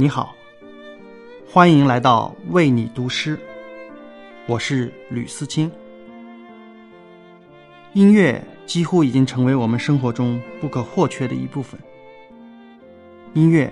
你好，欢迎来到为你读诗，我是吕思清。音乐几乎已经成为我们生活中不可或缺的一部分，音乐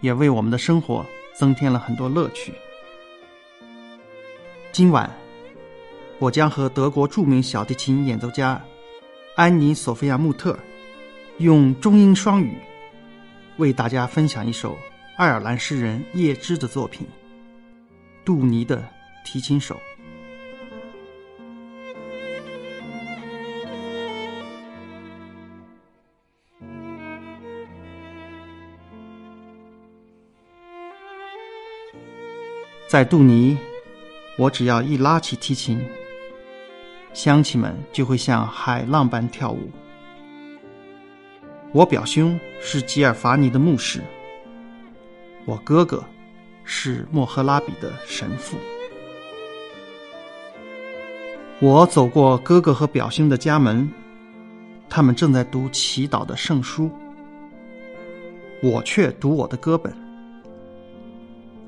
也为我们的生活增添了很多乐趣。今晚，我将和德国著名小提琴演奏家安妮·索菲亚·穆特用中英双语。为大家分享一首爱尔兰诗人叶芝的作品《杜尼的提琴手》。在杜尼，我只要一拉起提琴，乡亲们就会像海浪般跳舞。我表兄是吉尔法尼的牧师，我哥哥是莫赫拉比的神父。我走过哥哥和表兄的家门，他们正在读祈祷的圣书，我却读我的歌本。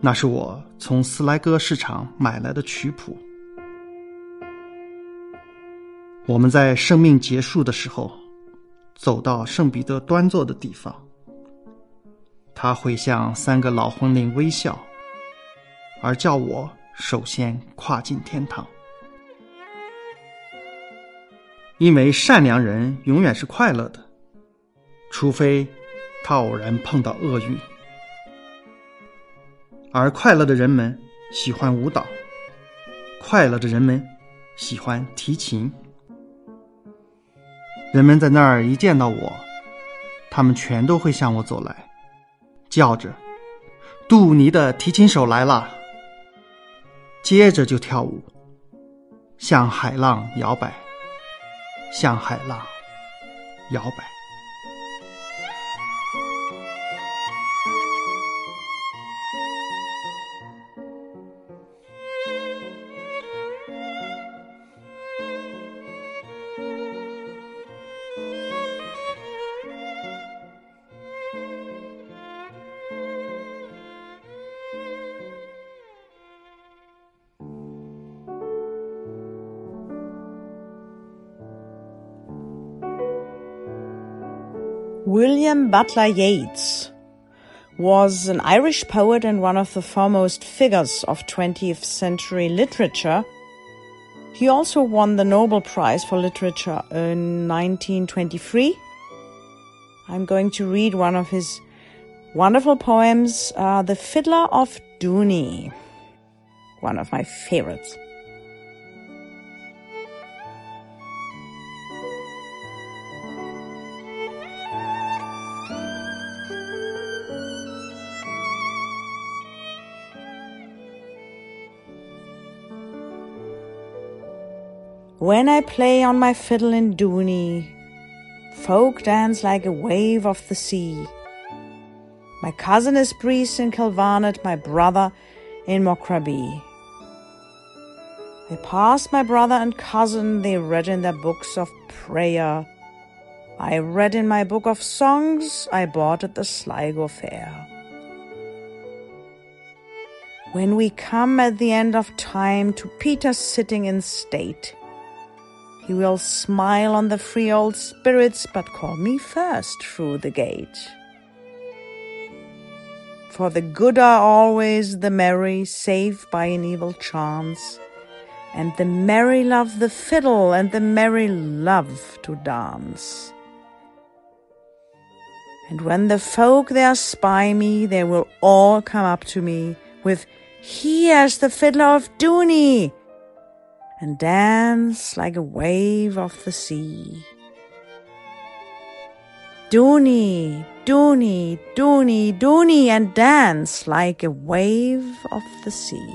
那是我从斯莱戈市场买来的曲谱。我们在生命结束的时候。走到圣彼得端坐的地方，他会向三个老魂灵微笑，而叫我首先跨进天堂。因为善良人永远是快乐的，除非他偶然碰到厄运。而快乐的人们喜欢舞蹈，快乐的人们喜欢提琴。人们在那儿一见到我，他们全都会向我走来，叫着：“杜尼的提琴手来了。”接着就跳舞，向海浪摇摆，向海浪摇摆。William Butler Yeats was an Irish poet and one of the foremost figures of 20th century literature. He also won the Nobel Prize for Literature in 1923. I'm going to read one of his wonderful poems, uh, The Fiddler of Dooney, one of my favorites. When I play on my fiddle in Dooney, folk dance like a wave of the sea. My cousin is priest in Kilvarnet, my brother in Mockrabee. I passed my brother and cousin, they read in their books of prayer. I read in my book of songs I bought at the Sligo Fair. When we come at the end of time to Peter sitting in state, he will smile on the free old spirits, but call me first through the gate. For the good are always the merry, save by an evil chance, and the merry love the fiddle, and the merry love to dance. And when the folk there spy me, they will all come up to me with, Here's the fiddler of Dooney! And dance like a wave of the sea. Dooney, Dooney, Dooney, Dooney, and dance like a wave of the sea.